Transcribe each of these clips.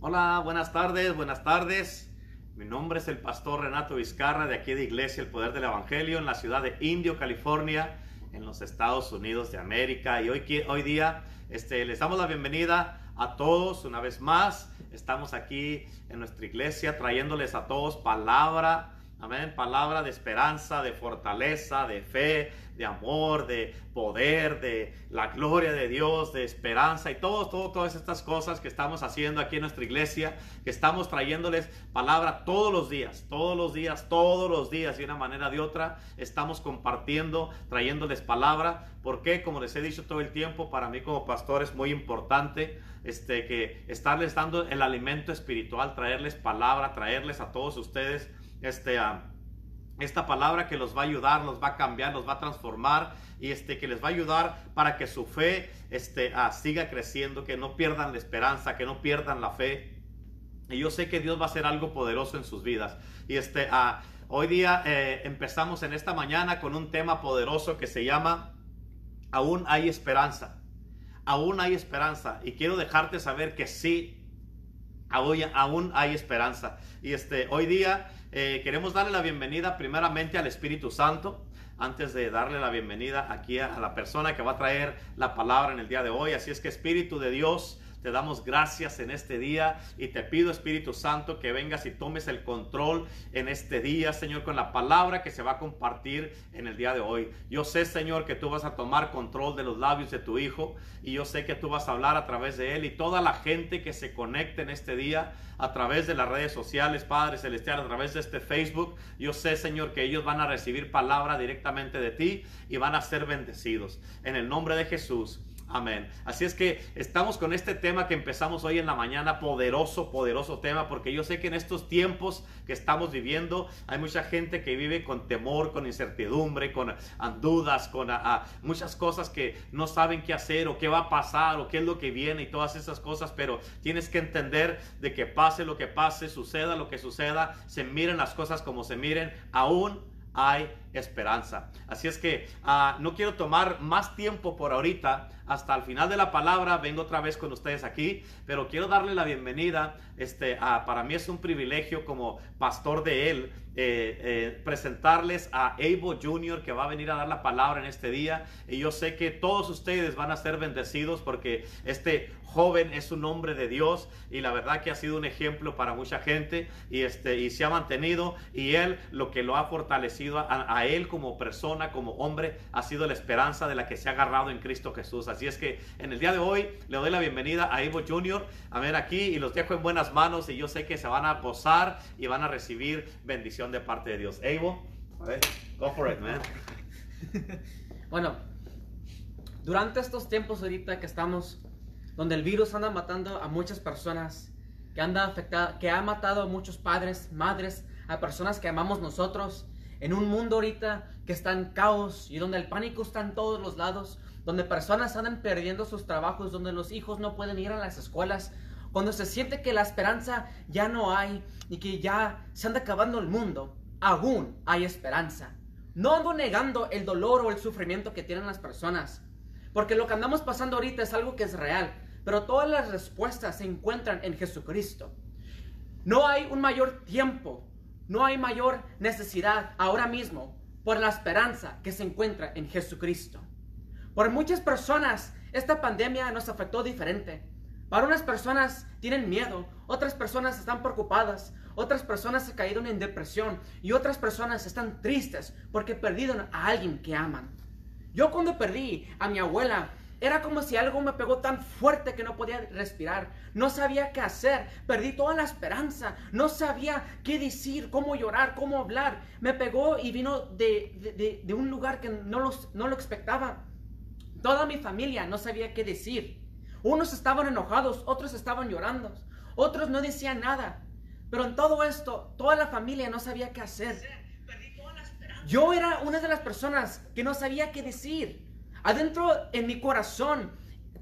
Hola, buenas tardes, buenas tardes. Mi nombre es el pastor Renato Vizcarra de aquí de Iglesia El Poder del Evangelio en la ciudad de Indio, California, en los Estados Unidos de América. Y hoy, hoy día este, les damos la bienvenida a todos una vez más. Estamos aquí en nuestra iglesia trayéndoles a todos palabra Amén. Palabra de esperanza, de fortaleza, de fe, de amor, de poder, de la gloria de Dios, de esperanza y todo, todas estas cosas que estamos haciendo aquí en nuestra iglesia, que estamos trayéndoles palabra todos los días, todos los días, todos los días, de una manera de otra, estamos compartiendo, trayéndoles palabra, porque como les he dicho todo el tiempo, para mí como pastor es muy importante este, que estarles dando el alimento espiritual, traerles palabra, traerles a todos ustedes este, esta palabra que los va a ayudar, los va a cambiar, los va a transformar y este, que les va a ayudar para que su fe este, siga creciendo, que no pierdan la esperanza, que no pierdan la fe. Y yo sé que Dios va a hacer algo poderoso en sus vidas. Y este, hoy día eh, empezamos en esta mañana con un tema poderoso que se llama Aún hay esperanza. Aún hay esperanza. Y quiero dejarte saber que sí, aún, aún hay esperanza. Y este, hoy día eh, queremos darle la bienvenida primeramente al Espíritu Santo, antes de darle la bienvenida aquí a, a la persona que va a traer la palabra en el día de hoy. Así es que Espíritu de Dios, te damos gracias en este día y te pido Espíritu Santo que vengas y tomes el control en este día, Señor, con la palabra que se va a compartir en el día de hoy. Yo sé, Señor, que tú vas a tomar control de los labios de tu Hijo y yo sé que tú vas a hablar a través de él y toda la gente que se conecte en este día a través de las redes sociales, Padre Celestial, a través de este Facebook. Yo sé, Señor, que ellos van a recibir palabra directamente de ti y van a ser bendecidos. En el nombre de Jesús. Amén. Así es que estamos con este tema que empezamos hoy en la mañana, poderoso, poderoso tema, porque yo sé que en estos tiempos que estamos viviendo hay mucha gente que vive con temor, con incertidumbre, con dudas, con muchas cosas que no saben qué hacer o qué va a pasar o qué es lo que viene y todas esas cosas, pero tienes que entender de que pase lo que pase, suceda lo que suceda, se miren las cosas como se miren, aún hay esperanza. Así es que ah, no quiero tomar más tiempo por ahorita. Hasta el final de la palabra vengo otra vez con ustedes aquí, pero quiero darle la bienvenida. Este, para mí es un privilegio como pastor de él eh, eh, presentarles a Evo Jr. que va a venir a dar la palabra en este día. Y yo sé que todos ustedes van a ser bendecidos porque este joven es un hombre de Dios y la verdad que ha sido un ejemplo para mucha gente y, este, y se ha mantenido y él lo que lo ha fortalecido a, él como persona, como hombre, ha sido la esperanza de la que se ha agarrado en Cristo Jesús. Así es que en el día de hoy le doy la bienvenida a Evo Jr. a ver aquí y los dejo en buenas manos y yo sé que se van a gozar y van a recibir de parte de Dios. Evo, a ver, go for it, man. bueno, durante estos tiempos ahorita que estamos, donde el virus anda matando a muchas personas, que anda afectado, que ha matado a muchos padres, madres, a personas que amamos nosotros, en un mundo ahorita que está en caos y donde el pánico está en todos los lados, donde personas andan perdiendo sus trabajos, donde los hijos no pueden ir a las escuelas, cuando se siente que la esperanza ya no hay y que ya se anda acabando el mundo, aún hay esperanza. No ando negando el dolor o el sufrimiento que tienen las personas, porque lo que andamos pasando ahorita es algo que es real, pero todas las respuestas se encuentran en Jesucristo. No hay un mayor tiempo no hay mayor necesidad ahora mismo por la esperanza que se encuentra en Jesucristo. Por muchas personas, esta pandemia nos afectó diferente. Para unas personas tienen miedo, otras personas están preocupadas, otras personas se cayeron en depresión y otras personas están tristes porque perdieron a alguien que aman. Yo cuando perdí a mi abuela, era como si algo me pegó tan fuerte que no podía respirar. No sabía qué hacer. Perdí toda la esperanza. No sabía qué decir, cómo llorar, cómo hablar. Me pegó y vino de, un lugar que no, los, no lo expectaba. Toda mi familia no sabía qué decir. Unos estaban enojados, otros estaban llorando, otros no decían nada. Pero en todo esto, toda la familia no sabía qué hacer. Yo era una de las personas que no sabía qué decir. Adentro en mi corazón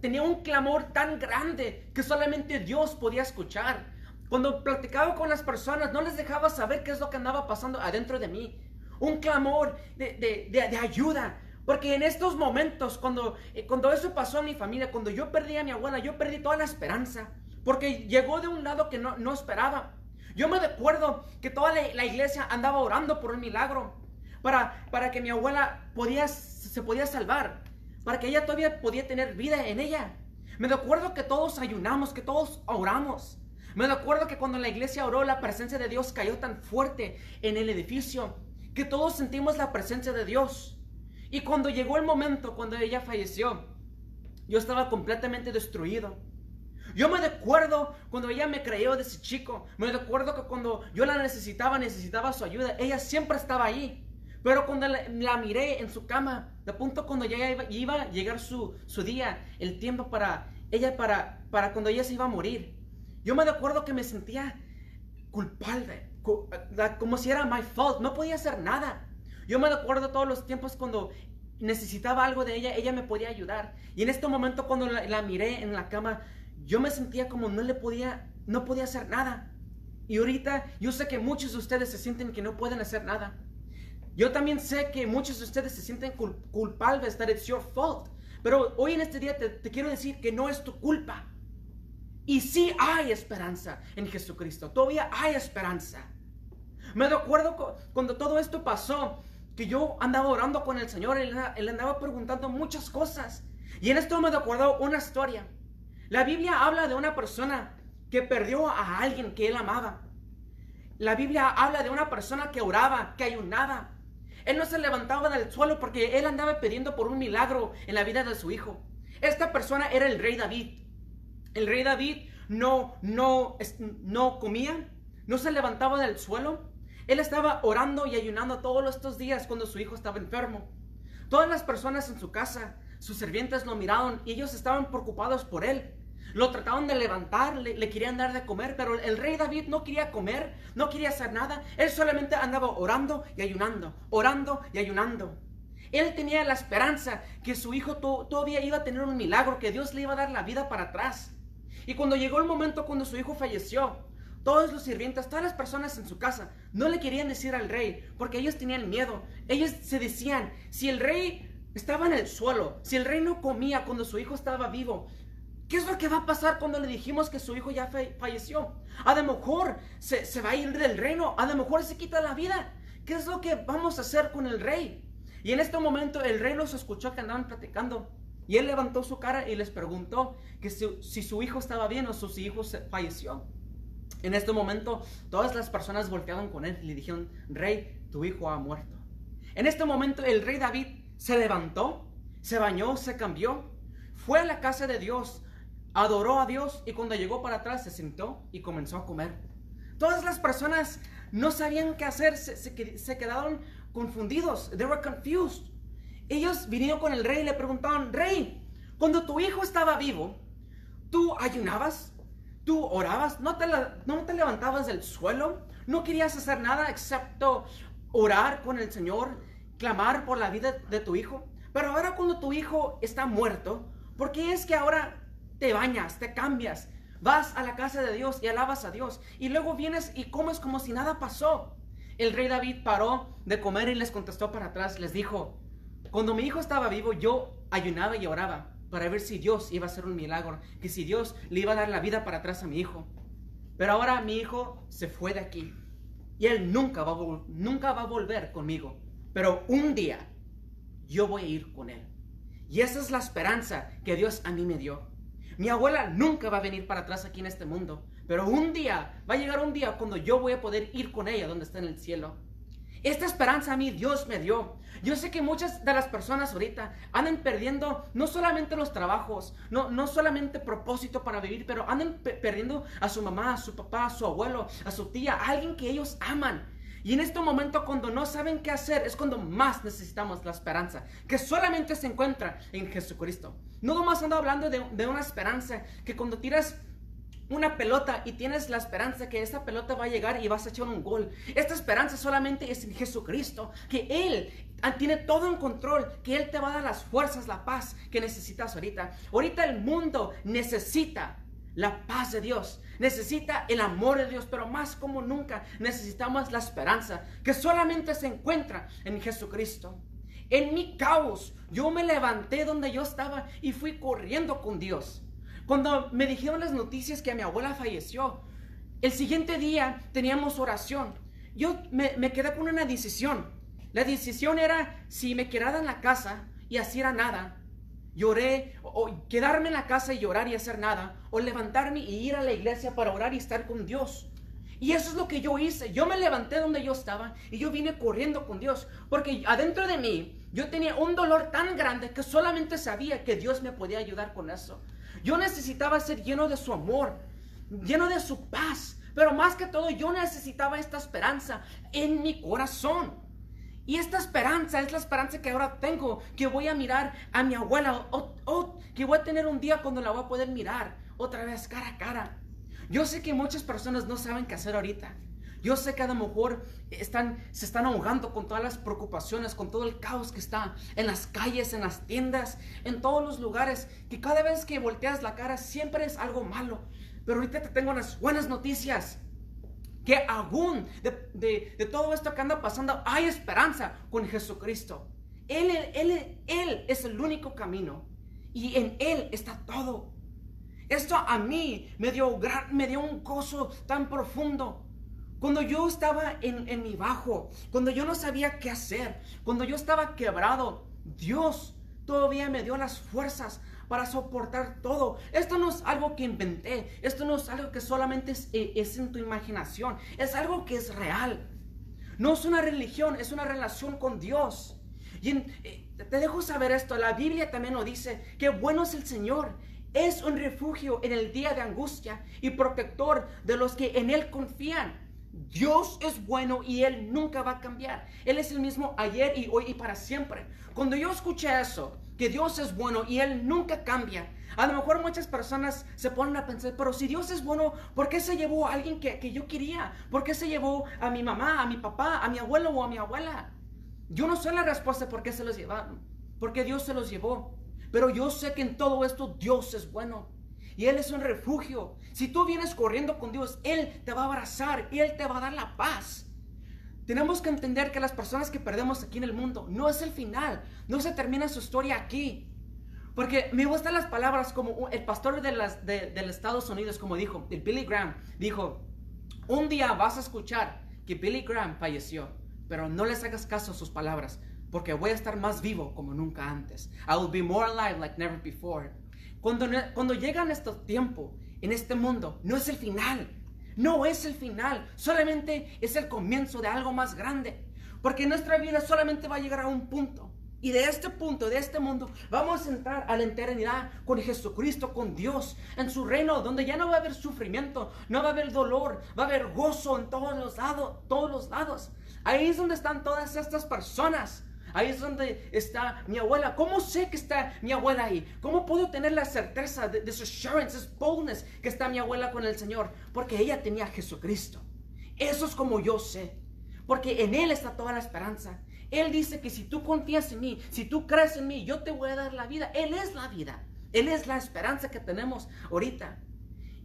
tenía un clamor tan grande que solamente Dios podía escuchar. Cuando platicaba con las personas no les dejaba saber qué es lo que andaba pasando adentro de mí. Un clamor de, ayuda. Porque en estos momentos, cuando, eh, cuando eso pasó a mi familia, cuando yo perdí a mi abuela, yo perdí toda la esperanza. porque llegó de un lado que no, no esperaba. Yo me recuerdo que toda la, iglesia andaba orando por un milagro, para, para que mi abuela podía, se podía salvar, para que ella todavía podía tener vida en ella. Me recuerdo que todos ayunamos, que todos oramos. Me acuerdo que cuando la iglesia oró, la presencia de Dios cayó tan fuerte en el edificio que todos sentimos la presencia de Dios. Y cuando llegó el momento, cuando ella falleció, yo estaba completamente destruido. Yo me recuerdo cuando ella me creyó de ese chico. Me recuerdo que cuando yo la necesitaba, necesitaba su ayuda. Ella siempre estaba ahí. Pero cuando la, miré en su cama, de punto cuando ya iba, a llegar su, día, el tiempo para ella, para cuando ella se iba a morir, yo me acuerdo que me sentía culpable, como si era my fault, no podía hacer nada. Yo me acuerdo todos los tiempos cuando necesitaba algo de ella, ella me podía ayudar. Y en este momento cuando la, miré en la cama, yo me sentía como no le podía, no podía hacer nada. Y ahorita yo sé que muchos de ustedes se sienten que no pueden hacer nada. Yo también sé que muchos de ustedes se sienten culpables, that it's your fault. Pero hoy en este día te quiero decir que no es tu culpa. Y sí hay esperanza en Jesucristo. Todavía hay esperanza. Me recuerdo cuando todo esto pasó, que yo andaba orando con el Señor, y él andaba preguntando muchas cosas. Y en esto me recuerdo una historia. La Biblia habla de una persona que perdió a alguien que él amaba. La Biblia habla de una persona que oraba, que ayunaba. Él no se levantaba del suelo porque él andaba pidiendo por un milagro en la vida de su hijo. Esta persona era el rey David. El rey David no, no, no comía, no se levantaba del suelo. Él estaba orando y ayunando todos estos días cuando su hijo estaba enfermo. Todas las personas en su casa, sus sirvientes lo miraron y ellos estaban preocupados por él. Lo trataban de levantar, le, le, querían dar de comer, pero el rey David no quería comer, no quería hacer nada. Él solamente andaba orando y ayunando, orando y ayunando. Él tenía la esperanza que su hijo todavía iba a tener un milagro, que Dios le iba a dar la vida para atrás. Y cuando llegó el momento cuando su hijo falleció, todos los sirvientes, todas las personas en su casa, no le querían decir al rey, porque ellos tenían miedo. Ellos se decían, si el rey estaba en el suelo, si el rey no comía cuando su hijo estaba vivo, ¿qué es lo que va a pasar cuando le dijimos que su hijo ya falleció? A lo mejor se, se va a ir del reino, a lo mejor se quita la vida. ¿Qué es lo que vamos a hacer con el rey? Y en este momento el rey los escuchó que andaban platicando. Y él levantó su cara y les preguntó que si, su hijo estaba bien o su hijo falleció. En este momento, todas las personas volteaban con él y le dijeron, Rey, tu hijo ha muerto. En este momento, el rey David se levantó, se bañó, se cambió, fue a la casa de Dios, adoró a Dios y cuando llegó para atrás se sentó y comenzó a comer. Todas las personas no sabían qué hacer, se, se, quedaron confundidos. They were confused ellos vinieron con el rey y le preguntaban, rey, cuando tu hijo estaba vivo, ¿tú ayunabas? ¿Tú orabas? ¿No te, ¿No te levantabas del suelo? ¿No querías hacer nada excepto orar con el Señor, clamar por la vida de tu hijo? Pero ahora cuando tu hijo está muerto, ¿por qué es que ahora te bañas, te cambias, vas a la casa de Dios y alabas a Dios y luego vienes y comes como si nada pasó? El rey David paró de comer y les contestó para atrás, les dijo, cuando mi hijo estaba vivo, yo ayunaba y oraba para ver si Dios iba a hacer un milagro, que si Dios le iba a dar la vida para atrás a mi hijo. Pero ahora mi hijo se fue de aquí y él nunca va nunca va a volver conmigo. Pero un día yo voy a ir con él. Y esa es la esperanza que Dios a mí me dio. Mi abuela nunca va a venir para atrás aquí en este mundo, pero un día, va a llegar un día cuando yo voy a poder ir con ella donde está en el cielo. Esta esperanza a mí Dios me dio. Yo sé que muchas de las personas ahorita andan perdiendo no solamente los trabajos, no, no solamente propósito para vivir, pero andan perdiendo a su mamá, a su papá, a su abuelo, a su tía, a alguien que ellos aman. Y en este momento cuando no saben qué hacer es cuando más necesitamos la esperanza, que solamente se encuentra en Jesucristo. No nomás ando hablando de, de una esperanza que cuando tiras una pelota y tienes la esperanza que esa pelota va a llegar y vas a echar un gol. Esta esperanza solamente es en Jesucristo, que Él tiene todo en control, que Él te va a dar las fuerzas, la paz que necesitas ahorita. Ahorita el mundo necesita la paz de Dios, necesita el amor de Dios, pero más como nunca necesitamos la esperanza que solamente se encuentra en Jesucristo. En mi caos, yo me levanté donde yo estaba y fui corriendo con Dios. Cuando me dijeron las noticias que mi abuela falleció, el siguiente día teníamos oración. Yo me, quedé con una decisión. La decisión era si me quedara en la casa y hacía nada, lloré, o, quedarme en la casa y llorar y hacer nada, o levantarme y ir a la iglesia para orar y estar con Dios. Y eso es lo que yo hice. Yo me levanté donde yo estaba y yo vine corriendo con Dios, porque adentro de mí yo tenía un dolor tan grande que solamente sabía que Dios me podía ayudar con eso. Yo necesitaba ser lleno de su amor, lleno de su paz, pero más que todo yo necesitaba esta esperanza en mi corazón. Y esta esperanza es la esperanza que ahora tengo, que voy a mirar a mi abuela, o, que voy a tener un día cuando la voy a poder mirar otra vez cara a cara. Yo sé que muchas personas no saben qué hacer ahorita. Yo sé que a lo mejor están, se están ahogando con todas las preocupaciones, con todo el caos que está en las calles, en las tiendas, en todos los lugares, que cada vez que volteas la cara siempre es algo malo. Pero ahorita te tengo unas buenas noticias que aún de, todo esto que anda pasando hay esperanza con Jesucristo. Él, él, él es el único camino y en Él está todo. Esto a mí me dio, me dio un gozo tan profundo. Cuando yo estaba en, en mi bajo, cuando yo no sabía qué hacer, cuando yo estaba quebrado, Dios todavía me dio las fuerzas para soportar todo. Esto no es algo que inventé, esto no es algo que solamente es, eh, en tu imaginación, es algo que es real. No es una religión, es una relación con Dios. Y eh, te dejo saber esto, la Biblia también nos dice que bueno es el Señor. Es un refugio en el día de angustia y protector de los que en Él confían. Dios es bueno y Él nunca va a cambiar. Él es el mismo ayer y hoy y para siempre. Cuando yo escuché eso, que Dios es bueno y Él nunca cambia, a lo mejor muchas personas se ponen a pensar, pero si Dios es bueno, ¿por qué se llevó a alguien que, yo quería? ¿Por qué se llevó a mi mamá, a mi papá, a mi abuelo o a mi abuela? Yo no sé la respuesta por qué se los llevaron, porque Dios se los llevó. Pero yo sé que en todo esto Dios es bueno. Y Él es un refugio. Si tú vienes corriendo con Dios, Él te va a abrazar y Él te va a dar la paz. Tenemos que entender que las personas que perdemos aquí en el mundo no es el final, no se termina su historia aquí. Porque me gustan las palabras como el pastor de, las, de, Estados Unidos, como dijo, el Billy Graham, dijo, un día vas a escuchar que Billy Graham falleció, pero no les hagas caso a sus palabras, porque voy a estar más vivo como nunca antes. I will be more alive like never before. Cuando, cuando llegan estos tiempos en este mundo, no es el final, no es el final, solamente es el comienzo de algo más grande. Porque nuestra vida solamente va a llegar a un punto. Y de este punto, de este mundo, vamos a entrar a la eternidad con Jesucristo, con Dios, en su reino, donde ya no va a haber sufrimiento, no va a haber dolor, va a haber gozo en todos los lados, todos los lados. Ahí es donde están todas estas personas Ahí es donde está mi abuela. ¿Cómo sé que está mi abuela ahí? ¿Cómo puedo tener la certeza de, su assurance, boldness que está mi abuela con el Señor? Porque ella tenía a Jesucristo. Eso es como yo sé. Porque en Él está toda la esperanza. Él dice que si tú confías en mí, si tú crees en mí, yo te voy a dar la vida. Él es la vida. Él es la esperanza que tenemos ahorita.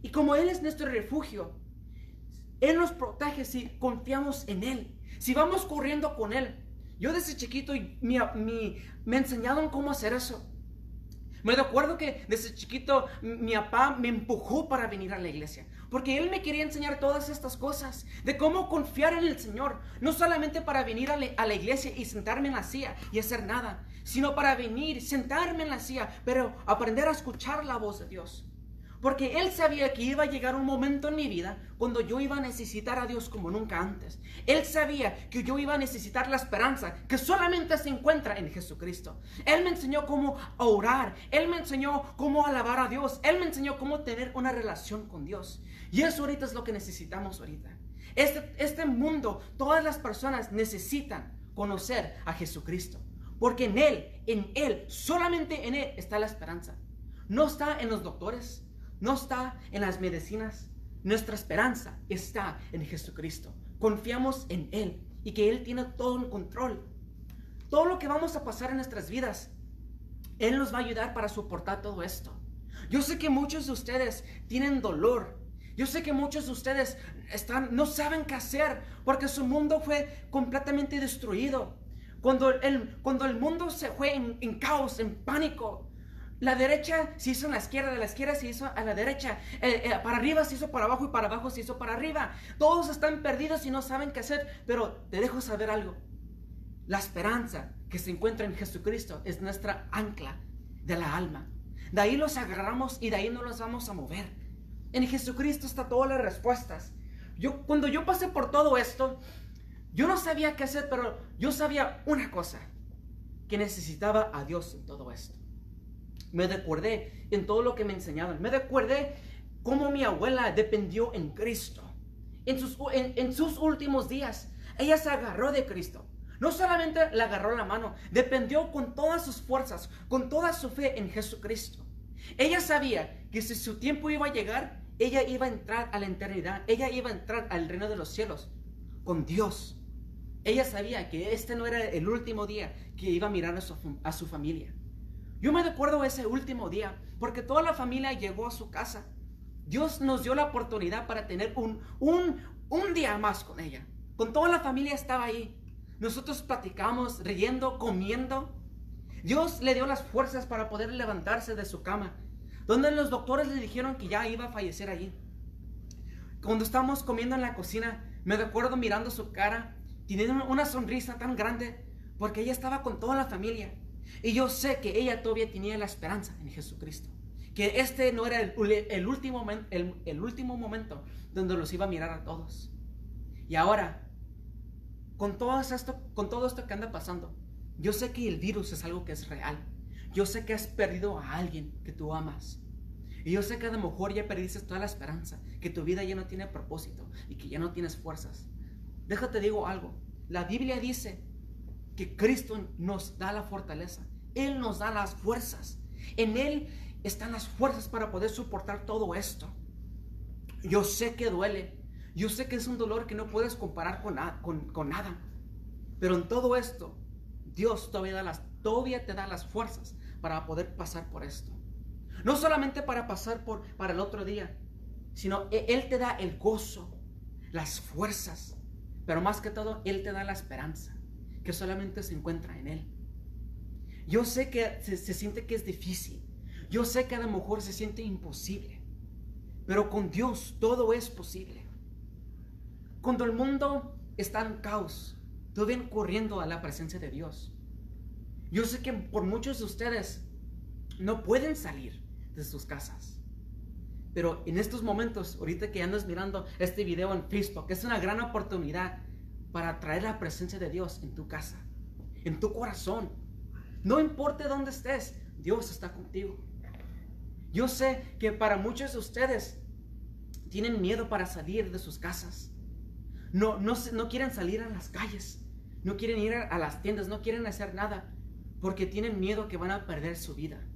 Y como Él es nuestro refugio, Él nos protege si confiamos en Él. Si vamos corriendo con Él, yo desde chiquito me enseñaron cómo hacer eso. Me acuerdo que desde chiquito mi papá me empujó para venir a la iglesia, porque él me quería enseñar todas estas cosas, de cómo confiar en el Señor, no solamente para venir a, a la iglesia y sentarme en la silla y hacer nada, sino para venir, sentarme en la silla, pero aprender a escuchar la voz de Dios. Porque Él sabía que iba a llegar un momento en mi vida cuando yo iba a necesitar a Dios como nunca antes. Él sabía que yo iba a necesitar la esperanza que solamente se encuentra en Jesucristo. Él me enseñó cómo orar. Él me enseñó cómo alabar a Dios. Él me enseñó cómo tener una relación con Dios. Y eso ahorita es lo que necesitamos ahorita. Este, este mundo, todas las personas necesitan conocer a Jesucristo. Porque en Él, en Él, solamente en Él está la esperanza. No está en los doctores, no está en las medicinas. Nuestra esperanza está en Jesucristo. Confiamos en Él y que Él tiene todo en control. Todo lo que vamos a pasar en nuestras vidas, Él nos va a ayudar para soportar todo esto. Yo sé que muchos de ustedes tienen dolor. Yo sé que muchos de ustedes están, no saben qué hacer porque su mundo fue completamente destruido. Cuando el, cuando el mundo se fue en caos, en pánico, La derecha se hizo en la izquierda, de la izquierda se hizo a la derecha. Eh, eh, para arriba se hizo para abajo y para abajo se hizo para arriba. Todos están perdidos y no saben qué hacer. Pero te dejo saber algo. La esperanza que se encuentra en Jesucristo es nuestra ancla de la alma. De ahí los agarramos y de ahí no los vamos a mover. En Jesucristo está todas las respuestas. Yo, cuando yo pasé por todo esto, yo no sabía qué hacer, pero yo sabía una cosa, que necesitaba a Dios en todo esto. Me recordé en todo lo que me enseñaban. Me recordé cómo mi abuela dependió en Cristo. En sus, últimos días, ella se agarró de Cristo. No solamente le agarró la mano, dependió con todas sus fuerzas, con toda su fe en Jesucristo. Ella sabía que si su tiempo iba a llegar, ella iba a entrar a la eternidad, ella iba a entrar al reino de los cielos con Dios. Ella sabía que este no era el último día que iba a mirar a su familia. Yo me recuerdo ese último día porque toda la familia llegó a su casa. Dios nos dio la oportunidad para tener un, un, un día más con ella. Con toda la familia estaba ahí. Nosotros platicamos, riendo, comiendo. Dios le dio las fuerzas para poder levantarse de su cama, donde los doctores le dijeron que ya iba a fallecer allí. Cuando estábamos comiendo en la cocina, me recuerdo mirando su cara, teniendo una sonrisa tan grande, porque ella estaba con toda la familia. Y yo sé que ella todavía tenía la esperanza en Jesucristo. Que este no era el, último, el último momento donde los iba a mirar a todos. Y ahora con todo esto, con todo esto que anda pasando, yo sé que el virus es algo que es real. Yo sé que has perdido a alguien que tú amas. Y yo sé que a lo mejor ya perdiste toda la esperanza, que tu vida ya no tiene propósito y que ya no tienes fuerzas. Déjate digo algo. La Biblia dice que Cristo nos da la fortaleza. Él nos da las fuerzas. En Él están las fuerzas para poder soportar todo esto. Yo sé que duele. Yo sé que es un dolor que no puedes comparar con, con, nada. Pero en todo esto, Dios todavía, todavía te da las fuerzas para poder pasar por esto. No solamente para pasar por, para el otro día, sino e, Él te da el gozo, las fuerzas, pero más que todo, Él te da la esperanza, que solamente se encuentra en Él. Yo sé que se, siente que es difícil, yo sé que a lo mejor se siente imposible, pero con Dios todo es posible. Cuando el mundo está en caos, todo viene corriendo a la presencia de Dios. Yo sé que por muchos de ustedes no pueden salir de sus casas. Pero en estos momentos, ahorita que andas mirando este video en Facebook, es una gran oportunidad para traer la presencia de Dios en tu casa, en tu corazón. No importa dónde estés, Dios está contigo. Yo sé que para muchos de ustedes tienen miedo para salir de sus casas. No, no, no quieren salir a las calles, no quieren ir a, las tiendas, no quieren hacer nada, porque tienen miedo que van a perder su vida.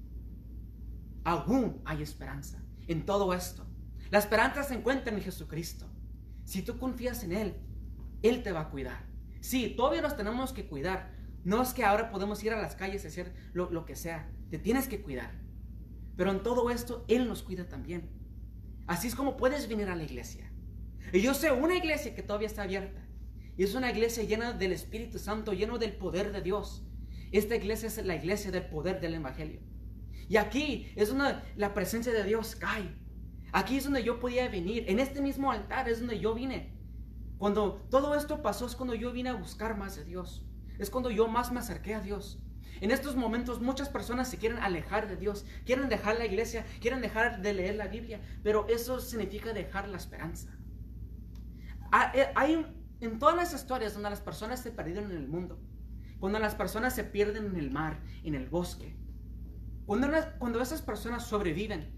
Aún hay esperanza en todo esto. La esperanza se encuentra en Jesucristo. Si tú confías en Él, Él te va a cuidar. Sí, todavía nos tenemos que cuidar. No es que ahora podemos ir a las calles y hacer lo, que sea. Te tienes que cuidar. Pero en todo esto, Él nos cuida también. Así es como puedes venir a la iglesia. Y yo sé una iglesia que todavía está abierta. Y es una iglesia llena del Espíritu Santo, lleno del poder de Dios. Esta iglesia es la iglesia del poder del Evangelio. Y aquí es donde la presencia de Dios cae. Aquí es donde yo podía venir. En este mismo altar es donde yo vine. Cuando todo esto pasó es cuando yo vine a buscar más de Dios. Es cuando yo más me acerqué a Dios. En estos momentos muchas personas se quieren alejar de Dios, quieren dejar la iglesia, quieren dejar de leer la Biblia, pero eso significa dejar la esperanza. Ah, eh, hay en todas las historias donde las personas se perdieron en el mundo, cuando las personas se pierden en el mar, en el bosque, cuando, cuando esas personas sobreviven,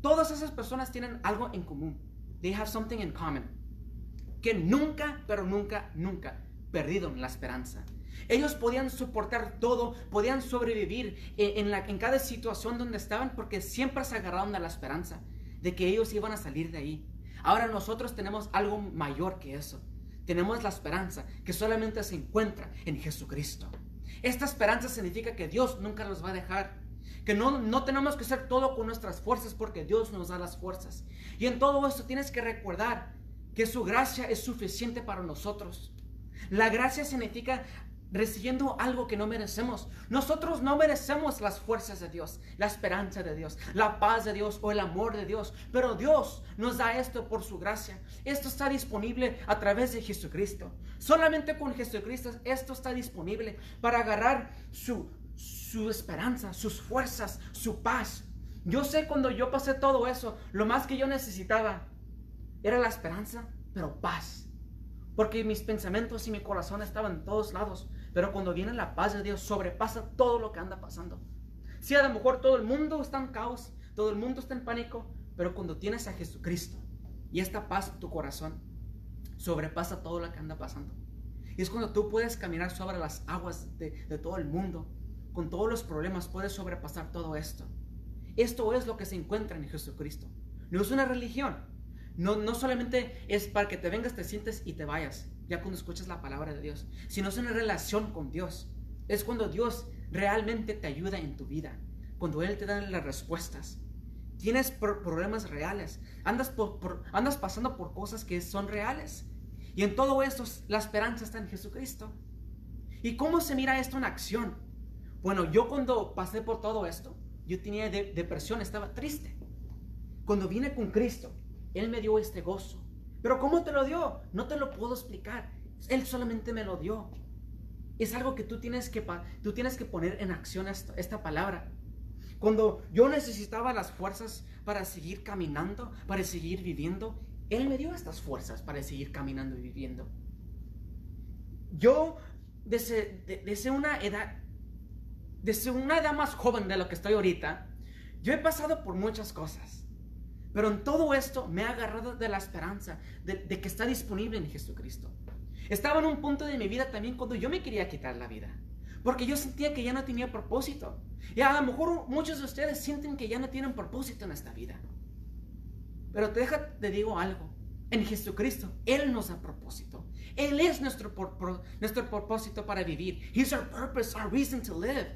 todas esas personas tienen algo en común. They have something in common. Que nunca, pero nunca, nunca perdieron la esperanza. Ellos podían soportar todo, podían sobrevivir en, la, en cada situación donde estaban porque siempre se agarraron a la esperanza de que ellos iban a salir de ahí. Ahora nosotros tenemos algo mayor que eso. Tenemos la esperanza que solamente se encuentra en Jesucristo. Esta esperanza significa que Dios nunca nos va a dejar. Que no, no tenemos que hacer todo con nuestras fuerzas porque Dios nos da las fuerzas. Y en todo esto tienes que recordar que su gracia es suficiente para nosotros. La gracia significa recibiendo algo que no merecemos. Nosotros no merecemos las fuerzas de Dios, la esperanza de Dios, la paz de Dios o el amor de Dios, pero Dios nos da esto por su gracia. Esto está disponible a través de Jesucristo. Solamente con Jesucristo esto está disponible para agarrar su, su esperanza, sus fuerzas, su paz. Yo sé cuando yo pasé todo eso, lo más que yo necesitaba era la esperanza, pero paz. Porque mis pensamientos y mi corazón estaban en todos lados. Pero cuando viene la paz de Dios, sobrepasa todo lo que anda pasando. Si a lo mejor todo el mundo está en caos, todo el mundo está en pánico, pero cuando tienes a Jesucristo y esta paz en tu corazón, sobrepasa todo lo que anda pasando. Y es cuando tú puedes caminar sobre las aguas de, de todo el mundo. Con todos los problemas puedes sobrepasar todo esto. Esto es lo que se encuentra en Jesucristo. No es una religión. No, no solamente es para que te vengas, te sientes y te vayas ya cuando escuchas la palabra de Dios, sino es una relación con Dios. Es cuando Dios realmente te ayuda en tu vida, cuando Él te da las respuestas. Tienes problemas reales, andas, por, andas pasando por cosas que son reales. Y en todo esto la esperanza está en Jesucristo. ¿Y cómo se mira esto en acción? Bueno, yo cuando pasé por todo esto, yo tenía depresión, estaba triste. Cuando vine con Cristo, Él me dio este gozo, pero ¿cómo te lo dio? No te lo puedo explicar. Él solamente me lo dio. Es algo que tú tienes que, tú tienes que poner en acción esta, palabra. Cuando yo necesitaba las fuerzas para seguir caminando, para seguir viviendo, Él me dio estas fuerzas para seguir caminando y viviendo. Yo, desde, desde una edad, desde una edad más joven de lo que estoy ahorita, yo he pasado por muchas cosas. Pero en todo esto me ha agarrado de la esperanza de, que está disponible en Jesucristo. Estaba en un punto de mi vida también cuando yo me quería quitar la vida. Porque yo sentía que ya no tenía propósito. Y a lo mejor muchos de ustedes sienten que ya no tienen propósito en esta vida. Pero te, deja, te digo algo. En Jesucristo, Él nos da propósito. Él es nuestro, nuestro propósito para vivir. He's our purpose, our reason to live.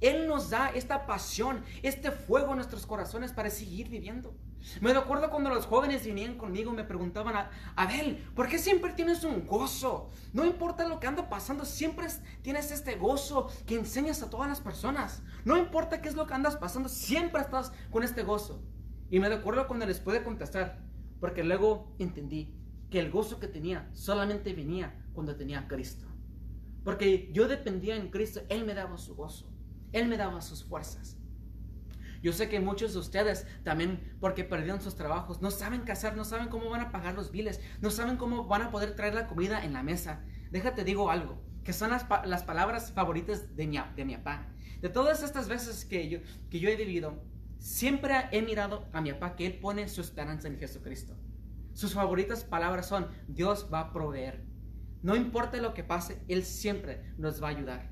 Él nos da esta pasión, este fuego en nuestros corazones para seguir viviendo. Me acuerdo cuando los jóvenes venían conmigo y me preguntaban, Abel, ¿por qué siempre tienes un gozo? No importa lo que anda pasando, siempre tienes este gozo que enseñas a todas las personas. No importa qué es lo que andas pasando, siempre estás con este gozo. Y me acuerdo cuando les pude contestar, porque luego entendí que el gozo que tenía solamente venía cuando tenía a Cristo. Porque yo dependía en Cristo, Él me daba su gozo. Él me daba sus fuerzas. Yo sé que muchos de ustedes también, porque perdieron sus trabajos, no saben qué hacer, no saben cómo van a pagar los biles, no saben cómo van a poder traer la comida en la mesa. Déjate digo algo, que son las, las palabras favoritas de mi, de mi papá. De todas estas veces que yo, que yo he vivido, siempre he mirado a mi papá que él pone su esperanza en Jesucristo. Sus favoritas palabras son, Dios va a proveer. No importa lo que pase, Él siempre nos va a ayudar.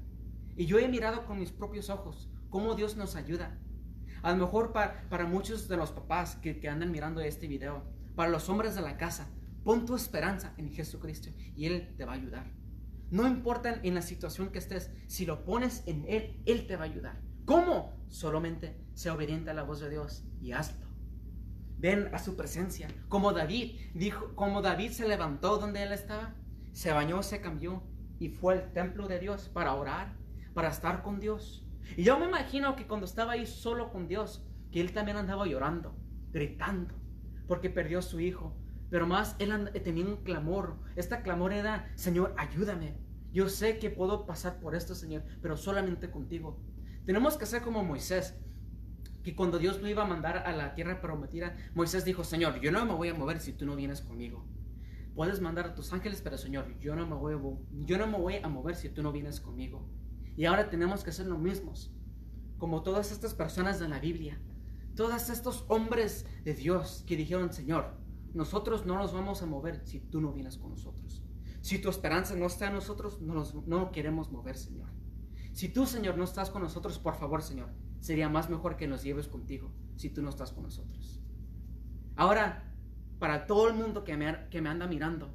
Y yo he mirado con mis propios ojos cómo Dios nos ayuda. A lo mejor para, para muchos de los papás que, que andan mirando este video, para los hombres de la casa, pon tu esperanza en Jesucristo y Él te va a ayudar. No importa en la situación que estés, si lo pones en Él, Él te va a ayudar. ¿Cómo? Solamente sea obediente a la voz de Dios y hazlo. Ven a su presencia, como David dijo, como David se levantó donde él estaba, se bañó, se cambió y fue al templo de Dios para orar para estar con Dios. Y yo me imagino que cuando estaba ahí solo con Dios, que él también andaba llorando, gritando, porque perdió a su hijo. Pero más él tenía un clamor. Esta clamor era, Señor, ayúdame. Yo sé que puedo pasar por esto, Señor, pero solamente contigo. Tenemos que ser como Moisés, que cuando Dios lo iba a mandar a la tierra prometida, Moisés dijo, Señor, yo no me voy a mover si tú no vienes conmigo. Puedes mandar a tus ángeles, pero Señor, yo no me voy yo no me voy a mover si tú no vienes conmigo. Y ahora tenemos que ser lo mismos, como todas estas personas de la Biblia, todos estos hombres de Dios que dijeron, Señor, nosotros no nos vamos a mover si tú no vienes con nosotros. Si tu esperanza no está en nosotros, no, nos, no queremos mover, Señor. Si tú, Señor, no estás con nosotros, por favor, Señor, sería más mejor que nos lleves contigo si tú no estás con nosotros. Ahora, para todo el mundo que me, que me anda mirando,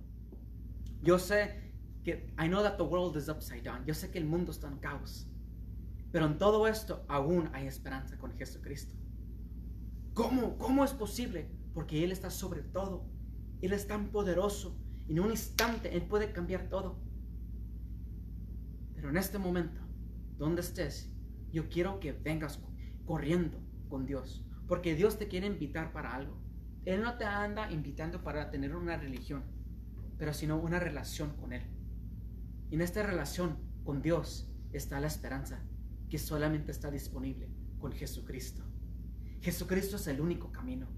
yo sé que I know that the world is upside down. Yo sé que el mundo está en caos. Pero en todo esto aún hay esperanza con Jesucristo. ¿Cómo? ¿Cómo es posible? Porque Él está sobre todo. Él es tan poderoso. En un instante Él puede cambiar todo. Pero en este momento, donde estés, yo quiero que vengas corriendo con Dios, porque Dios te quiere invitar para algo. Él no te anda invitando para tener una religión, pero sino una relación con Él. En esta relación con Dios está la esperanza que solamente está disponible con Jesucristo. Jesucristo es el único camino.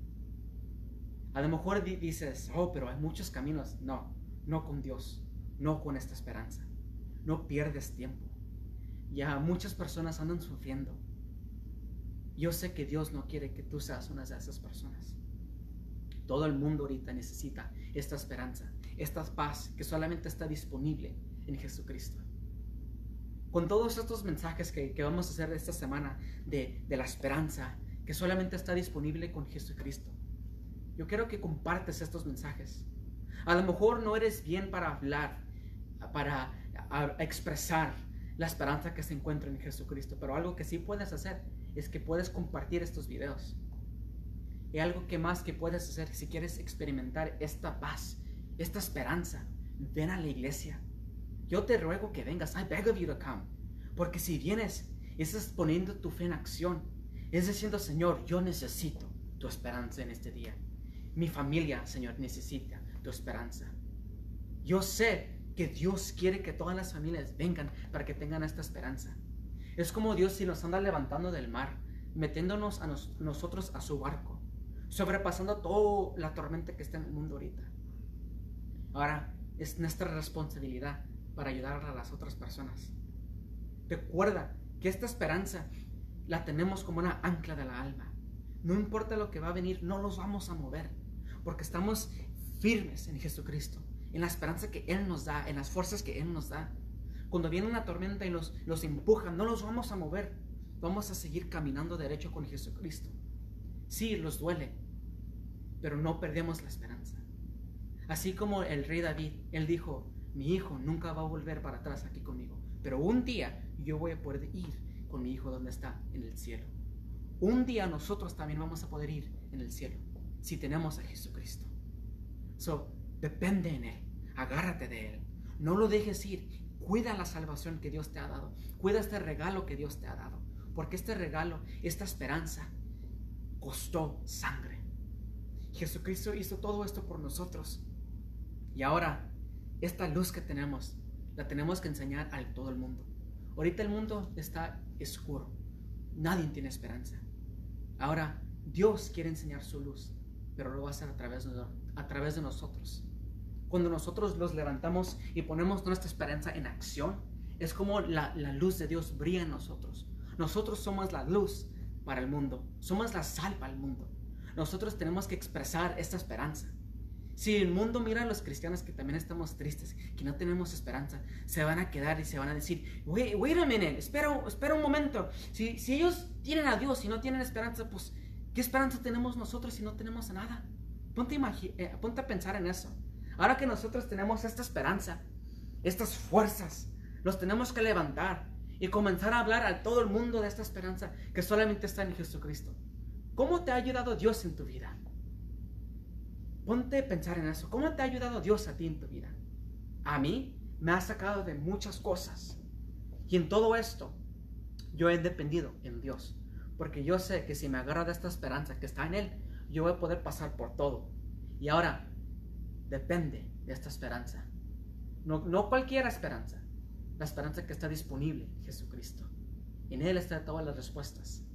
A lo mejor dices, oh, pero hay muchos caminos. No, no con Dios, no con esta esperanza. No pierdes tiempo. Ya muchas personas andan sufriendo. Yo sé que Dios no quiere que tú seas una de esas personas. Todo el mundo ahorita necesita esta esperanza, esta paz que solamente está disponible en Jesucristo. Con todos estos mensajes que, vamos a hacer esta semana de, de la esperanza que solamente está disponible con Jesucristo, yo quiero que compartes estos mensajes. A lo mejor no eres bien para hablar, para expresar la esperanza que se encuentra en Jesucristo, pero algo que sí puedes hacer es que puedes compartir estos videos. Y algo que más que puedes hacer si quieres experimentar esta paz, esta esperanza, ven a la iglesia. Yo te ruego que vengas. I beg of you to come. Porque si vienes, estás poniendo tu fe en acción. Es diciendo, Señor, yo necesito tu esperanza en este día. Mi familia, Señor, necesita tu esperanza. Yo sé que Dios quiere que todas las familias vengan para que tengan esta esperanza. Es como Dios si nos anda levantando del mar, metiéndonos a nosotros a su barco, sobrepasando toda la tormenta que está en el mundo ahorita. Ahora es nuestra responsabilidad para ayudar a las otras personas. Recuerda que esta esperanza la tenemos como una ancla de la alma. No importa lo que va a venir, no los vamos a mover, porque estamos firmes en Jesucristo, en la esperanza que Él nos da, en las fuerzas que Él nos da. Cuando viene una tormenta y los, los empuja, no los vamos a mover. Vamos a seguir caminando derecho con Jesucristo. Sí, los duele, pero no perdemos la esperanza. Así como el rey David, él dijo, mi hijo nunca va a volver para atrás aquí conmigo, pero un día yo voy a poder ir con mi hijo donde está, en el cielo. Un día nosotros también vamos a poder ir en el cielo, si tenemos a Jesucristo. So, depende en Él, agárrate de Él, no lo dejes ir, Cuida la salvación que Dios te ha dado. Cuida este regalo que Dios te ha dado. Porque este regalo, esta esperanza, costó sangre. Jesucristo hizo todo esto por nosotros. Y ahora, esta luz que tenemos, la tenemos que enseñar a todo el mundo. Ahorita el mundo está oscuro. Nadie tiene esperanza. Ahora, Dios quiere enseñar su luz, pero lo va a hacer a través de, a través de nosotros. Cuando nosotros los levantamos y ponemos nuestra esperanza en acción, es como la, luz de Dios brilla en nosotros. Nosotros somos la luz para el mundo, somos la sal para el mundo. Nosotros tenemos que expresar esta esperanza. Si el mundo mira a los cristianos que también estamos tristes, que no tenemos esperanza, se van a quedar y se van a decir, wait, wait a minute, espera, espera un momento. Si, ellos tienen a Dios y no tienen esperanza, pues, ¿qué esperanza tenemos nosotros si no tenemos nada? Ponte, eh, ponte a pensar en eso. Ahora que nosotros tenemos esta esperanza, estas fuerzas, nos tenemos que levantar y comenzar a hablar a todo el mundo de esta esperanza que solamente está en Jesucristo. ¿Cómo te ha ayudado Dios en tu vida? Ponte a pensar en eso. ¿Cómo te ha ayudado Dios a ti en tu vida? A mí me ha sacado de muchas cosas. Y en todo esto, yo he dependido en Dios. Porque yo sé que si me agarro de esta esperanza que está en Él, yo voy a poder pasar por todo. Y ahora, depende de esta esperanza. No, no cualquier esperanza, la esperanza que está disponible en Jesucristo. En Él están todas las respuestas.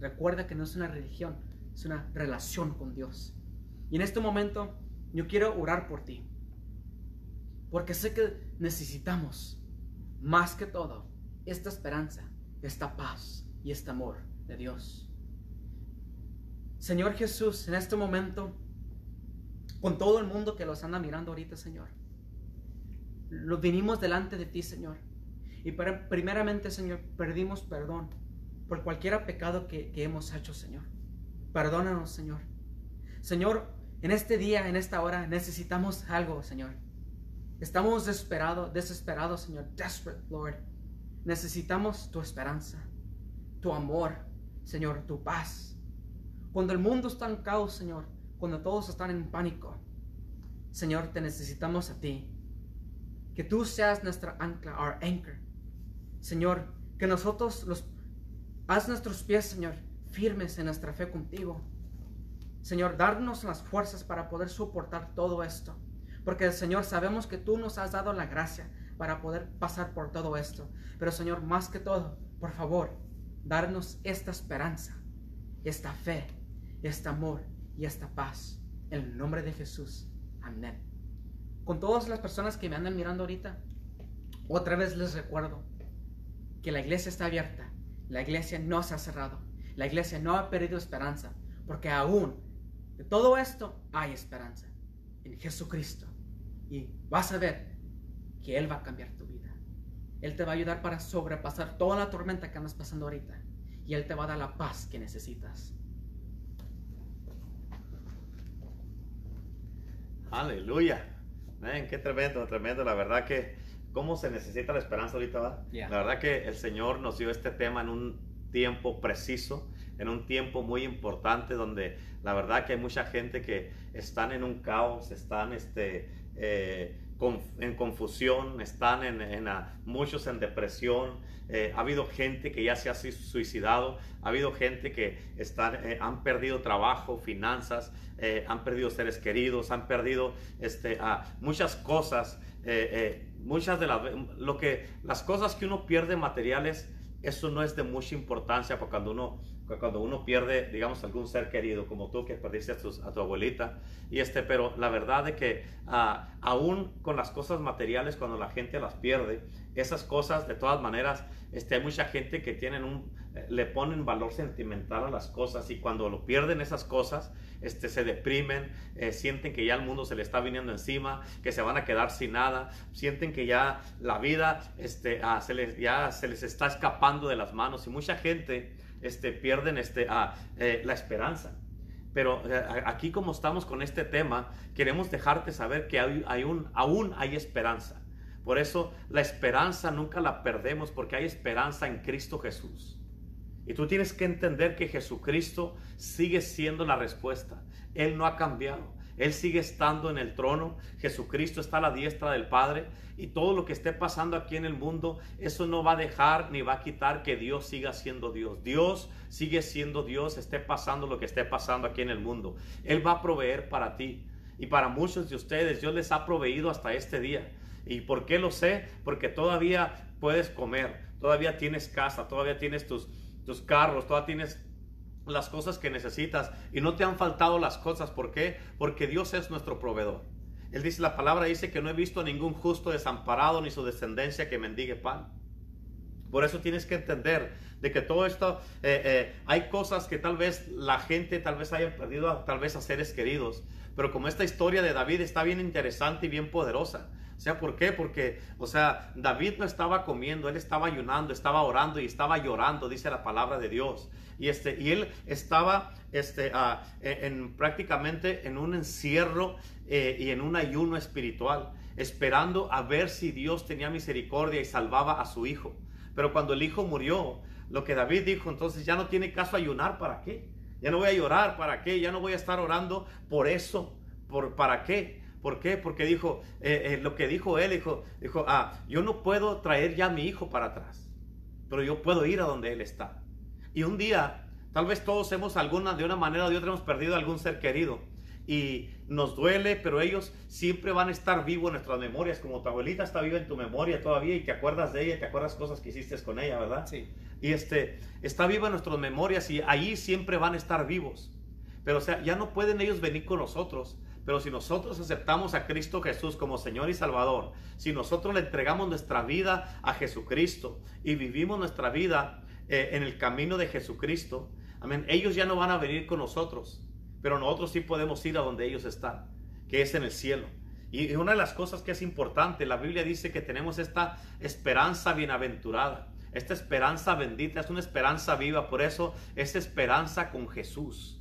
Recuerda que no es una religión, es una relación con Dios. Y en este momento yo quiero orar por ti. Porque sé que necesitamos, más que todo, esta esperanza, esta paz y este amor de Dios. Señor Jesús, en este momento con todo el mundo que los anda mirando ahorita, Señor. Lo vinimos delante de ti, Señor. Y primeramente, Señor, perdimos perdón por cualquier pecado que, hemos hecho, Señor. Perdónanos, Señor. Señor, en este día, en esta hora, necesitamos algo, Señor. Estamos desesperados, desesperados, Señor. Desperate, Lord. Necesitamos tu esperanza, tu amor, Señor, tu paz. Cuando el mundo está en caos, Señor, cuando todos están en pánico. Señor, te necesitamos a ti. Que tú seas nuestra ancla, our anchor. Señor, que nosotros los haz nuestros pies, Señor, firmes en nuestra fe contigo. Señor, darnos las fuerzas para poder soportar todo esto. Porque, Señor, sabemos que tú nos has dado la gracia para poder pasar por todo esto. Pero, Señor, más que todo, por favor, darnos esta esperanza, esta fe, este amor y esta paz. En el nombre de Jesús. Amén. Con todas las personas que me andan mirando ahorita, otra vez les recuerdo que la iglesia está abierta. La iglesia no se ha cerrado. La iglesia no ha perdido esperanza. Porque aún de todo esto hay esperanza en Jesucristo. Y vas a ver que Él va a cambiar tu vida. Él te va a ayudar para sobrepasar toda la tormenta que andas pasando ahorita. Y Él te va a dar la paz que necesitas. Aleluya. qué tremendo, tremendo. La verdad que cómo se necesita la esperanza ahorita, ¿va? La verdad que el Señor nos dio este tema en un tiempo preciso, en un tiempo muy importante donde la verdad que hay mucha gente que están en un caos, están este, eh, en confusión, están en, muchos en depresión. Eh, ha habido gente que ya se ha suicidado, ha habido gente que están, eh, han perdido trabajo, finanzas, han perdido seres queridos, han perdido este, muchas cosas. muchas de lo que, las cosas que uno pierde materiales, eso no es de mucha importancia porque cuando uno cuando uno pierde, digamos, algún ser querido, como tú que perdiste a, tu abuelita, y este, pero la verdad de que ah, aún con las cosas materiales, cuando la gente las pierde, esas cosas, de todas maneras, este, hay mucha gente que tienen un, le ponen valor sentimental a las cosas y cuando lo pierden esas cosas, este, se deprimen, eh, sienten que ya el mundo se le está viniendo encima, que se van a quedar sin nada, sienten que ya la vida este, ah, se les, ya se les está escapando de las manos y mucha gente este, pierden este, ah, eh, la esperanza. Pero eh, aquí como estamos con este tema, queremos dejarte saber que hay, un, aún hay esperanza. Por eso la esperanza nunca la perdemos porque hay esperanza en Cristo Jesús. Y tú tienes que entender que Jesucristo sigue siendo la respuesta. Él no ha cambiado. Él sigue estando en el trono. Jesucristo está a la diestra del Padre. Y todo lo que esté pasando aquí en el mundo, eso no va a dejar ni va a quitar que Dios siga siendo Dios. Dios sigue siendo Dios, esté pasando lo que esté pasando aquí en el mundo. Él va a proveer para ti. Y para muchos de ustedes, Dios les ha proveído hasta este día. ¿Y por qué lo sé? Porque todavía puedes comer, todavía tienes casa, todavía tienes tus, tus carros, todavía tienes las cosas que necesitas y no te han faltado las cosas. ¿Por qué? Porque Dios es nuestro proveedor. Él dice, la palabra dice que no he visto ningún justo desamparado ni su descendencia que mendigue pan. Por eso tienes que entender de que todo esto, eh, eh, hay cosas que tal vez la gente tal vez haya perdido, tal vez a seres queridos. Pero como esta historia de David está bien interesante y bien poderosa. O sea, ¿por qué? Porque, o sea, David no estaba comiendo, él estaba ayunando, estaba orando y estaba llorando, dice la palabra de Dios. Y, este, y él estaba este, ah, en, prácticamente en un encierro eh, y en un ayuno espiritual, esperando a ver si Dios tenía misericordia y salvaba a su hijo. Pero cuando el hijo murió, lo que David dijo, entonces ya no tiene caso ayunar, ¿para qué? Ya no voy a llorar, ¿para qué? Ya no voy a estar orando por eso, ¿por, ¿para qué? ¿Por qué? Porque dijo, eh, eh, lo que dijo él, dijo, dijo, ah, yo no puedo traer ya a mi hijo para atrás, pero yo puedo ir a donde él está. Y un día, tal vez todos hemos alguna, de una manera o de otra, hemos perdido algún ser querido. Y nos duele, pero ellos siempre van a estar vivos en nuestras memorias, como tu abuelita está viva en tu memoria todavía y te acuerdas de ella, te acuerdas cosas que hiciste con ella, ¿verdad? Sí. Y este, está viva en nuestras memorias y ahí siempre van a estar vivos. Pero o sea, ya no pueden ellos venir con nosotros, pero si nosotros aceptamos a Cristo Jesús como Señor y Salvador, si nosotros le entregamos nuestra vida a Jesucristo y vivimos nuestra vida eh, en el camino de Jesucristo, amén, ellos ya no van a venir con nosotros, pero nosotros sí podemos ir a donde ellos están, que es en el cielo. Y una de las cosas que es importante, la Biblia dice que tenemos esta esperanza bienaventurada, esta esperanza bendita, es una esperanza viva, por eso es esperanza con Jesús.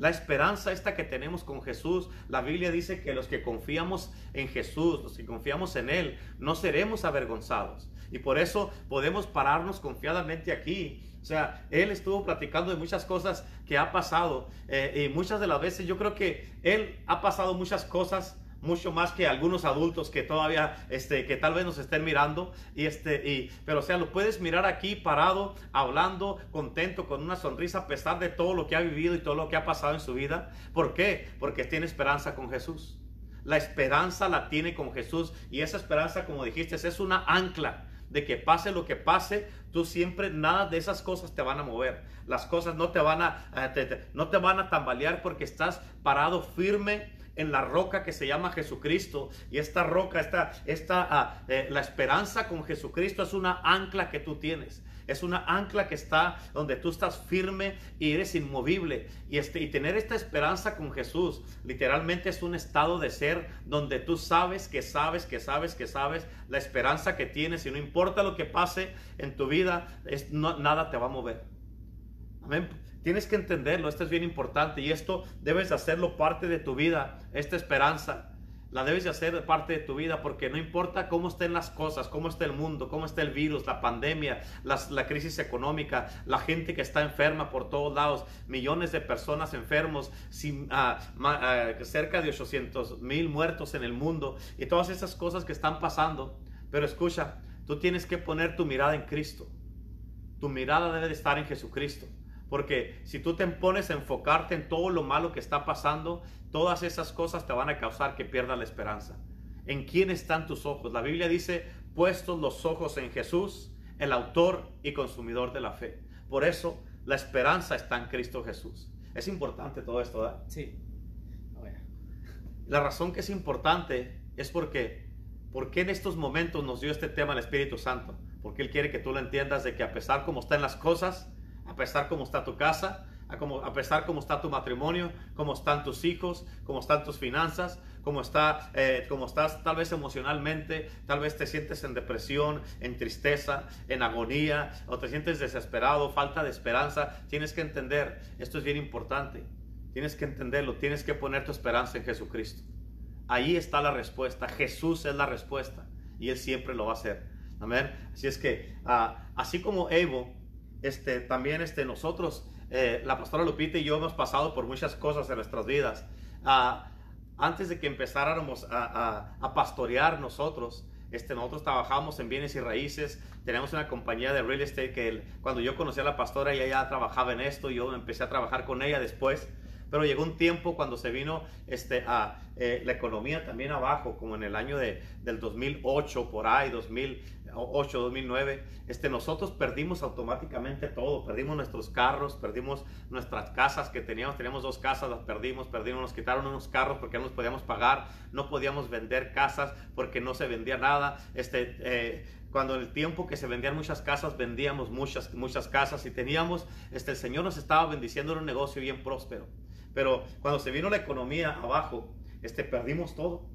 La esperanza esta que tenemos con Jesús, la Biblia dice que los que confiamos en Jesús, los que confiamos en Él, no seremos avergonzados. Y por eso podemos pararnos confiadamente aquí. O sea, Él estuvo platicando de muchas cosas que ha pasado. Eh, y muchas de las veces yo creo que Él ha pasado muchas cosas mucho más que algunos adultos que todavía, este, que tal vez nos estén mirando. Y este, y, pero o sea, lo puedes mirar aquí parado, hablando, contento, con una sonrisa, a pesar de todo lo que ha vivido y todo lo que ha pasado en su vida. ¿Por qué? Porque tiene esperanza con Jesús. La esperanza la tiene con Jesús y esa esperanza, como dijiste, es una ancla de que pase lo que pase, tú siempre nada de esas cosas te van a mover. Las cosas no te van a, eh, no te van a tambalear porque estás parado firme en la roca que se llama Jesucristo. Y esta roca, esta, esta, ah, eh, la esperanza con Jesucristo es una ancla que tú tienes. Es una ancla que está donde tú estás firme y eres inmovible. Y, este, y tener esta esperanza con Jesús literalmente es un estado de ser donde tú sabes que sabes que sabes que sabes la esperanza que tienes y no importa lo que pase en tu vida, es, nada te va a mover. Amén. Tienes que entenderlo, esto es bien importante y esto debes hacerlo parte de tu vida, esta esperanza. La debes de hacer parte de tu vida porque no importa cómo estén las cosas, cómo está el mundo, cómo está el virus, la pandemia, la crisis económica, la gente que está enferma por todos lados, millones de personas enfermos, sin, ah, cerca de 800 mil muertos en el mundo y todas esas cosas que están pasando. Pero escucha, tú tienes que poner tu mirada en Cristo. Tu mirada debe de estar en Jesucristo. Porque si tú te pones a enfocarte en todo lo malo que está pasando, todas esas cosas te van a causar que pierdas la esperanza. ¿En quién están tus ojos? La Biblia dice, puestos los ojos en Jesús, el autor y consumidor de la fe. Por eso la esperanza está en Cristo Jesús. Es importante todo esto, ¿verdad? Sí. La razón que es importante es porque, porque en estos momentos nos dio este tema el Espíritu Santo. Porque Él quiere que tú lo entiendas de que a pesar como están las cosas, a pesar cómo está tu casa, a, como, a pesar cómo está tu matrimonio, cómo están tus hijos, cómo están tus finanzas, cómo, está, eh, cómo estás tal vez emocionalmente, tal vez te sientes en depresión, en tristeza, en agonía, o te sientes desesperado, falta de esperanza. Tienes que entender, esto es bien importante, tienes que entenderlo, tienes que poner tu esperanza en Jesucristo. Ahí está la respuesta, Jesús es la respuesta y Él siempre lo va a hacer. Amén. Así es que, ah, así como Evo, este, también este, nosotros, eh, la pastora Lupita y yo hemos pasado por muchas cosas en nuestras vidas. Ah, antes de que empezáramos a, pastorear nosotros, este, nosotros trabajamos en bienes y raíces, tenemos una compañía de real estate que cuando yo conocí a la pastora ella ya trabajaba en esto, yo empecé a trabajar con ella después, pero llegó un tiempo cuando se vino este, a, eh, la economía también abajo, como en el año de, del 2008, por ahí, 2008, 2009, este, nosotros perdimos automáticamente todo, perdimos nuestros carros, perdimos nuestras casas que teníamos, teníamos dos casas, las perdimos, perdimos, nos quitaron unos carros porque no nos podíamos pagar, no podíamos vender casas porque no se vendía nada, este, eh, cuando en el tiempo que se vendían muchas casas, vendíamos muchas, muchas casas y teníamos, este, el Señor nos estaba bendiciendo en un negocio bien próspero. Pero cuando se vino la economía abajo, este, perdimos todo,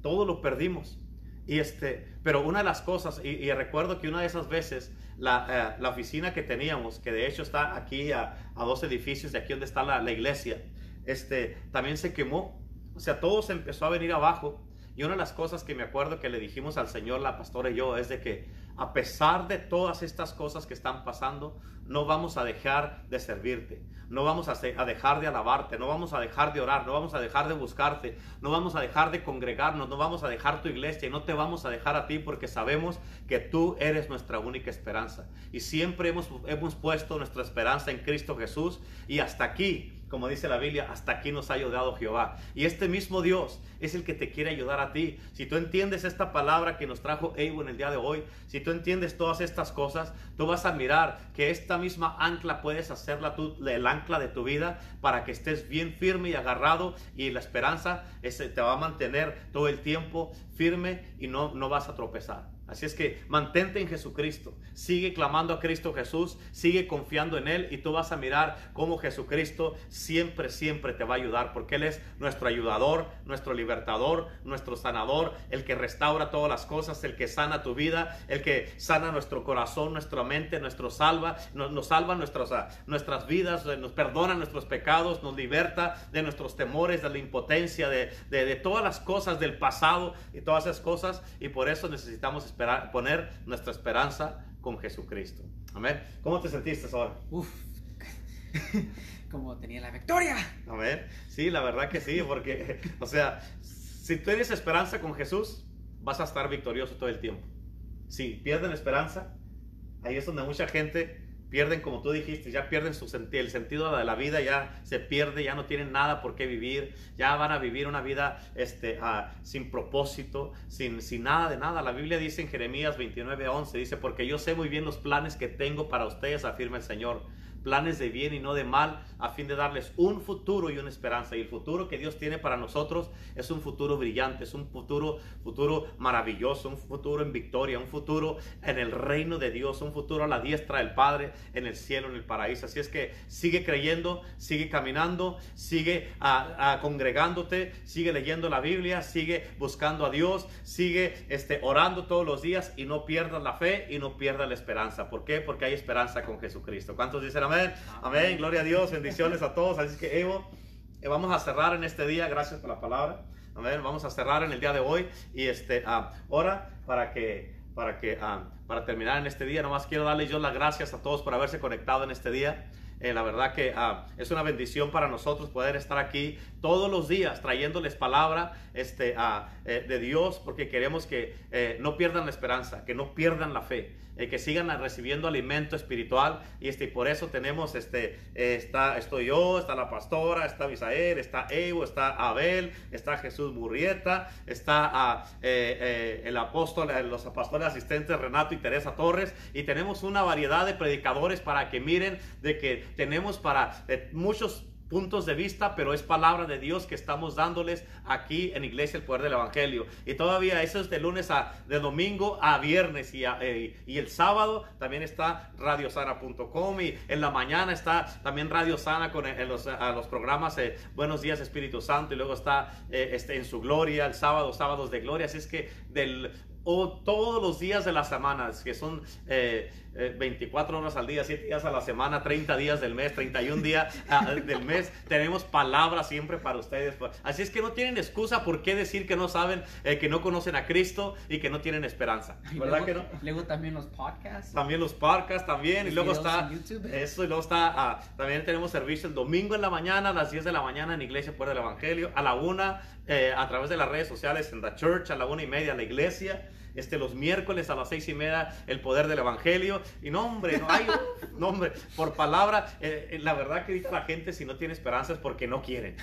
todo lo perdimos. Y este, pero una de las cosas, y, recuerdo que una de esas veces, la, eh, la, oficina que teníamos, que de hecho está aquí a, a dos edificios de aquí donde está la, la, iglesia, este, también se quemó. O sea, todo se empezó a venir abajo. Y una de las cosas que me acuerdo que le dijimos al Señor, la pastora y yo, es de que a pesar de todas estas cosas que están pasando, no vamos a dejar de servirte, no vamos a, dejar de alabarte, no vamos a dejar de orar, no vamos a dejar de buscarte, no vamos a dejar de congregarnos, no vamos a dejar tu iglesia y no te vamos a dejar a ti porque sabemos que tú eres nuestra única esperanza. Y siempre hemos, hemos puesto nuestra esperanza en Cristo Jesús y hasta aquí como dice la Biblia, hasta aquí nos ha ayudado Jehová. Y este mismo Dios es el que te quiere ayudar a ti. Si tú entiendes esta palabra que nos trajo Evo en el día de hoy, si tú entiendes todas estas cosas, tú vas a mirar que esta misma ancla puedes hacerla tú, el ancla de tu vida para que estés bien firme y agarrado y la esperanza te va a mantener todo el tiempo firme y no, no vas a tropezar. Así es que mantente en Jesucristo, sigue clamando a Cristo Jesús, sigue confiando en Él y tú vas a mirar cómo Jesucristo siempre, siempre te va a ayudar, porque Él es nuestro ayudador, nuestro libertador, nuestro sanador, el que restaura todas las cosas, el que sana tu vida, el que sana nuestro corazón, nuestra mente, nuestro salva, nos, salva nuestras, ah, nuestras vidas, nos perdona nuestros pecados, nos liberta de nuestros temores, de la impotencia, de, de, de todas las cosas del pasado y todas esas cosas y por eso necesitamos esperar poner nuestra esperanza con Jesucristo. Amén. ¿Cómo te sentiste ahora? Uf, como tenía la victoria. A ver, sí, la verdad que sí, porque, o sea, si tienes esperanza con Jesús, vas a estar victorioso todo el tiempo. Si pierden esperanza, ahí es donde mucha gente pierden, como tú dijiste, ya pierden su el sentido de la vida, ya se pierde, ya no tienen nada por qué vivir, ya van a vivir una vida este, ah, sin propósito, sin, sin nada de nada. La Biblia dice en Jeremías 29, 11, dice, porque yo sé muy bien los planes que tengo para ustedes, afirma el Señor planes de bien y no de mal, a fin de darles un futuro y una esperanza. Y el futuro que Dios tiene para nosotros es un futuro brillante, es un futuro, futuro maravilloso, un futuro en victoria, un futuro en el reino de Dios, un futuro a la diestra del Padre, en el cielo, en el paraíso. Así es que sigue creyendo, sigue caminando, sigue a, congregándote, sigue leyendo la Biblia, sigue buscando a Dios, sigue este, orando todos los días y no pierdas la fe y no pierdas la esperanza. ¿Por qué? Porque hay esperanza con Jesucristo. ¿Cuántos dicen amén? Amén, gloria a Dios, bendiciones a todos. Así que Evo, eh, vamos a cerrar en este día, gracias por la palabra. Amén, vamos a cerrar en el día de hoy y este, ah, ahora para que, para que, ah, para terminar en este día, nomás quiero darle yo las gracias a todos por haberse conectado en este día. Eh, la verdad que ah, es una bendición para nosotros poder estar aquí todos los días trayéndoles palabra este, eh, de Dios porque queremos que no pierdan la esperanza, que no pierdan la fe. Eh, que sigan recibiendo alimento espiritual. Y este, por eso tenemos, este, está, estoy yo, está la pastora, está Misael, está Evo, está Abel, está Jesús Burrieta, está ah, eh, eh, el apóstol, los pastores asistentes Renato y Teresa Torres. Y tenemos una variedad de predicadores para que miren de que tenemos para muchos puntos de vista, pero es palabra de Dios que estamos dándoles aquí en Iglesia el Poder del Evangelio. Y todavía eso es de lunes a de domingo a viernes y, eh, y el sábado también está radiosana.com y en la mañana está también Radio Sana con eh, los, programas eh, Buenos Días Espíritu Santo y luego está este, en su gloria el sábado, sábados de gloria. Así es que del o todos los días de la semana, que son 24 eh, eh, horas al día, 7 días a la semana, 30 días del mes, 31 días ah, del mes, tenemos palabras siempre para ustedes. Así es que no tienen excusa por qué decir que no saben, eh, que no conocen a Cristo y que no tienen esperanza. ¿Verdad luego, que no? Luego también los podcasts. También los podcasts, también. y luego está eso, y luego está, ah, también tenemos servicio el domingo en la mañana, a las 10 de la mañana en Iglesia Puerta del Evangelio, a la 1 a través de las redes sociales en The Church, a la 1 y media en la iglesia este, los miércoles a las seis y media, el poder del evangelio. Y no, hombre, no hay, no, hombre, por palabra, eh, la verdad que dice la gente si no tiene esperanza es porque no quieren.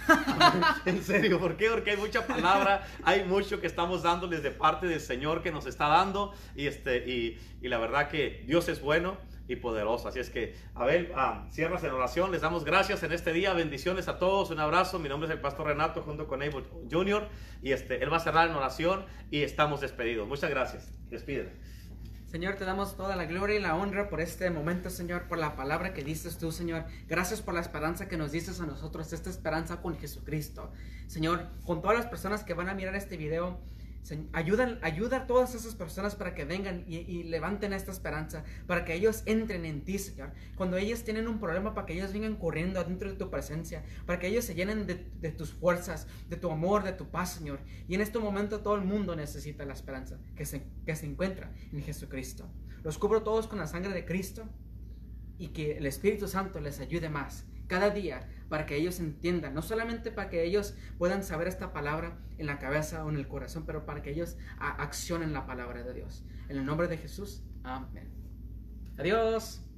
en serio, ¿por qué? Porque hay mucha palabra, hay mucho que estamos dándoles de parte del Señor que nos está dando. Y, este, y, y la verdad que Dios es bueno y poderoso. Así es que, Abel, ah, cierras en oración. Les damos gracias en este día. Bendiciones a todos. Un abrazo. Mi nombre es el pastor Renato junto con Abel Jr. Y este, él va a cerrar en oración y estamos despedidos. Muchas gracias. Despídete. Señor, te damos toda la gloria y la honra por este momento, Señor, por la palabra que dices tú, Señor. Gracias por la esperanza que nos dices a nosotros, esta esperanza con Jesucristo. Señor, con todas las personas que van a mirar este video, Ayudan, ayuda a todas esas personas para que vengan y, levanten esta esperanza, para que ellos entren en ti, Señor. Cuando ellos tienen un problema, para que ellos vengan corriendo adentro de tu presencia, para que ellos se llenen de, tus fuerzas, de tu amor, de tu paz, Señor. Y en este momento todo el mundo necesita la esperanza que se, que se encuentra en Jesucristo. Los cubro todos con la sangre de Cristo y que el Espíritu Santo les ayude más cada día para que ellos entiendan, no solamente para que ellos puedan saber esta palabra en la cabeza o en el corazón, pero para que ellos accionen la palabra de Dios. En el nombre de Jesús, amén. Adiós.